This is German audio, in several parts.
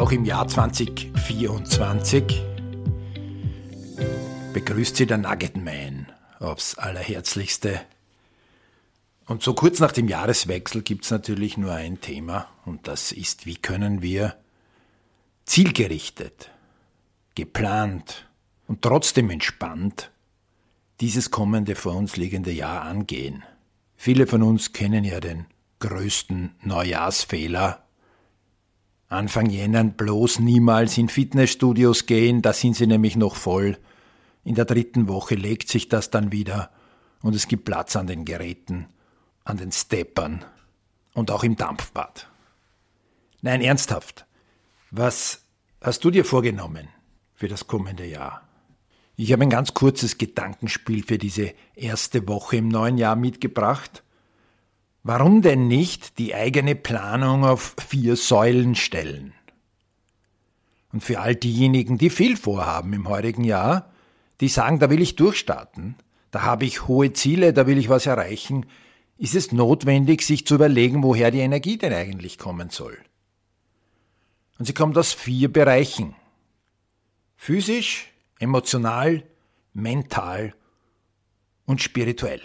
auch im Jahr 2024 begrüßt Sie der Nugget Man aufs Allerherzlichste. Und so kurz nach dem Jahreswechsel gibt es natürlich nur ein Thema und das ist, wie können wir zielgerichtet, geplant und trotzdem entspannt dieses kommende vor uns liegende Jahr angehen. Viele von uns kennen ja den größten Neujahrsfehler. Anfang Jänner bloß niemals in Fitnessstudios gehen, da sind sie nämlich noch voll. In der dritten Woche legt sich das dann wieder und es gibt Platz an den Geräten, an den Steppern und auch im Dampfbad. Nein, ernsthaft. Was hast du dir vorgenommen für das kommende Jahr? Ich habe ein ganz kurzes Gedankenspiel für diese erste Woche im neuen Jahr mitgebracht. Warum denn nicht die eigene Planung auf vier Säulen stellen? Und für all diejenigen, die viel vorhaben im heurigen Jahr, die sagen, da will ich durchstarten, da habe ich hohe Ziele, da will ich was erreichen, ist es notwendig, sich zu überlegen, woher die Energie denn eigentlich kommen soll. Und sie kommt aus vier Bereichen. Physisch, emotional, mental und spirituell.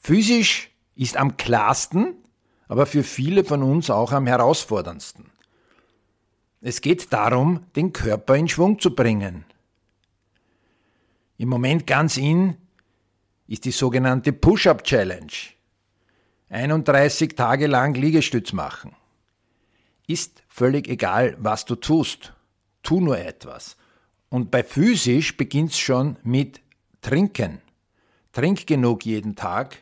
Physisch ist am klarsten, aber für viele von uns auch am herausforderndsten. Es geht darum, den Körper in Schwung zu bringen, im Moment ganz in ist die sogenannte Push-Up Challenge. 31 Tage lang Liegestütz machen. Ist völlig egal, was du tust. Tu nur etwas. Und bei physisch beginnt es schon mit Trinken. Trink genug jeden Tag.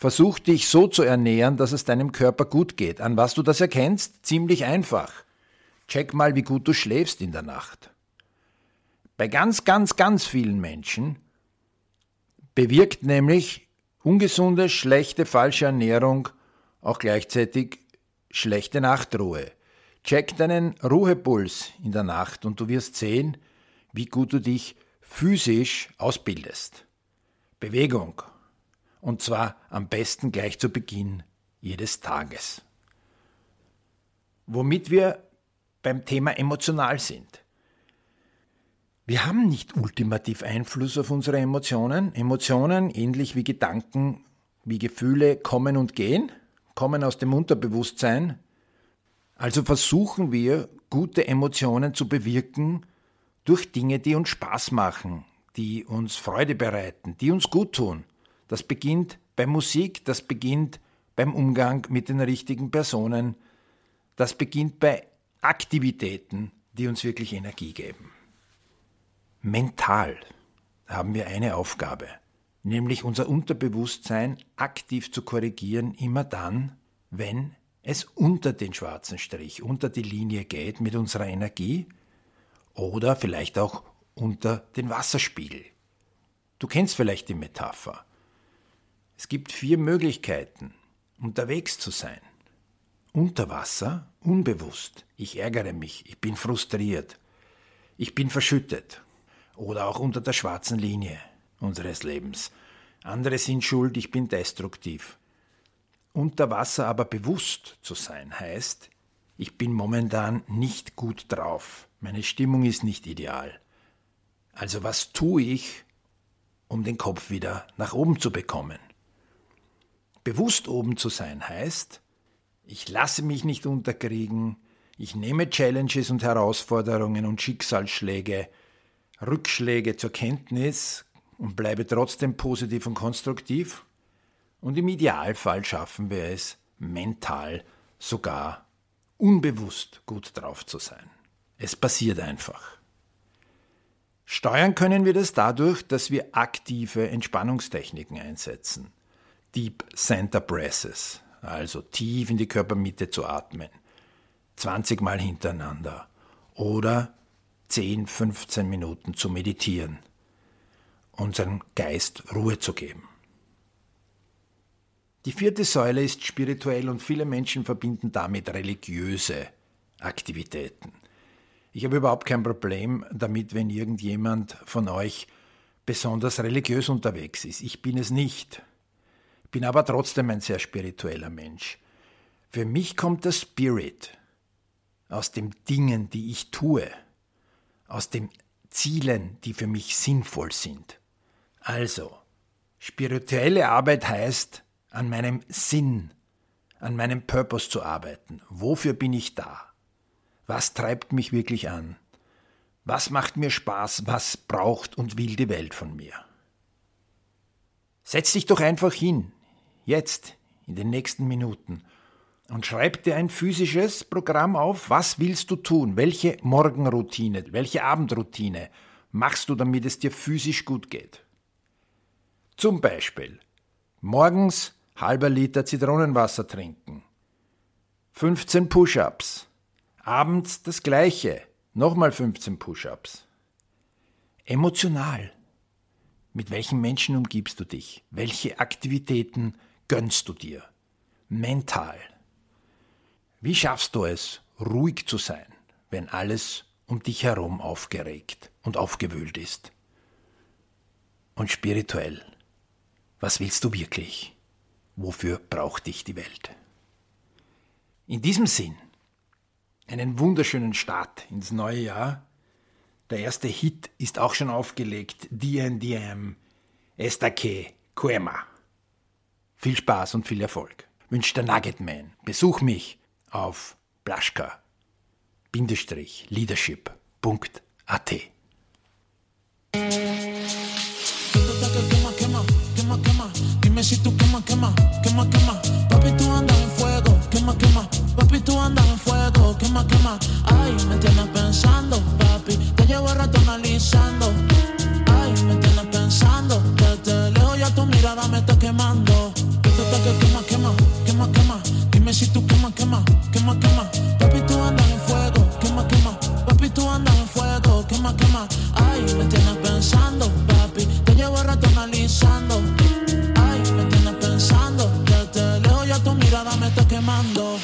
Versuch dich so zu ernähren, dass es deinem Körper gut geht. An was du das erkennst? Ziemlich einfach. Check mal, wie gut du schläfst in der Nacht. Bei ganz, ganz, ganz vielen Menschen bewirkt nämlich ungesunde, schlechte, falsche Ernährung auch gleichzeitig schlechte Nachtruhe. Check deinen Ruhepuls in der Nacht und du wirst sehen, wie gut du dich physisch ausbildest. Bewegung. Und zwar am besten gleich zu Beginn jedes Tages. Womit wir beim Thema emotional sind. Wir haben nicht ultimativ Einfluss auf unsere Emotionen. Emotionen, ähnlich wie Gedanken, wie Gefühle, kommen und gehen, kommen aus dem Unterbewusstsein. Also versuchen wir, gute Emotionen zu bewirken durch Dinge, die uns Spaß machen, die uns Freude bereiten, die uns gut tun. Das beginnt bei Musik, das beginnt beim Umgang mit den richtigen Personen, das beginnt bei Aktivitäten, die uns wirklich Energie geben. Mental haben wir eine Aufgabe, nämlich unser Unterbewusstsein aktiv zu korrigieren, immer dann, wenn es unter den schwarzen Strich, unter die Linie geht mit unserer Energie oder vielleicht auch unter den Wasserspiegel. Du kennst vielleicht die Metapher. Es gibt vier Möglichkeiten, unterwegs zu sein. Unter Wasser, unbewusst. Ich ärgere mich, ich bin frustriert, ich bin verschüttet oder auch unter der schwarzen Linie unseres Lebens. Andere sind schuld, ich bin destruktiv. Unter Wasser aber bewusst zu sein heißt, ich bin momentan nicht gut drauf, meine Stimmung ist nicht ideal. Also was tue ich, um den Kopf wieder nach oben zu bekommen? Bewusst oben zu sein heißt, ich lasse mich nicht unterkriegen, ich nehme Challenges und Herausforderungen und Schicksalsschläge Rückschläge zur Kenntnis und bleibe trotzdem positiv und konstruktiv. Und im Idealfall schaffen wir es, mental sogar unbewusst gut drauf zu sein. Es passiert einfach. Steuern können wir das dadurch, dass wir aktive Entspannungstechniken einsetzen. Deep Center Breaths, also tief in die Körpermitte zu atmen, 20 Mal hintereinander. Oder 10, 15 Minuten zu meditieren, unserem Geist Ruhe zu geben. Die vierte Säule ist spirituell und viele Menschen verbinden damit religiöse Aktivitäten. Ich habe überhaupt kein Problem damit, wenn irgendjemand von euch besonders religiös unterwegs ist. Ich bin es nicht. Bin aber trotzdem ein sehr spiritueller Mensch. Für mich kommt der Spirit aus den Dingen, die ich tue, aus den Zielen, die für mich sinnvoll sind. Also, spirituelle Arbeit heißt, an meinem Sinn, an meinem Purpose zu arbeiten. Wofür bin ich da? Was treibt mich wirklich an? Was macht mir Spaß? Was braucht und will die Welt von mir? Setz dich doch einfach hin, jetzt, in den nächsten Minuten, und schreib dir ein physisches Programm auf. Was willst du tun? Welche Morgenroutine, welche Abendroutine machst du, damit es dir physisch gut geht? Zum Beispiel morgens halber Liter Zitronenwasser trinken, 15 Push-ups, abends das gleiche, nochmal 15 Push-ups. Emotional. Mit welchen Menschen umgibst du dich? Welche Aktivitäten gönnst du dir? Mental. Wie schaffst du es, ruhig zu sein, wenn alles um dich herum aufgeregt und aufgewühlt ist? Und spirituell. Was willst du wirklich? Wofür braucht dich die Welt? In diesem Sinn, einen wunderschönen Start ins neue Jahr. Der erste Hit ist auch schon aufgelegt. DNDM Estaque Cuema. Viel Spaß und viel Erfolg. Wünscht der Nuggetman. Besuch mich auf plaschka-leadership.at. Si tú quema, quema, quema, quema. Papi, tú andas en fuego, quema, quema. Papi, tú andas en fuego, quema, quema. quema, quema, quema, quema. Papi, tú andas en fuego, quema, quema. Papi, tú andas en fuego, quema, quema. Ay, me tienes pensando, papi, te llevo rato analizando. Ay, me tienes pensando, desde lejos ya tu mirada me está quemando.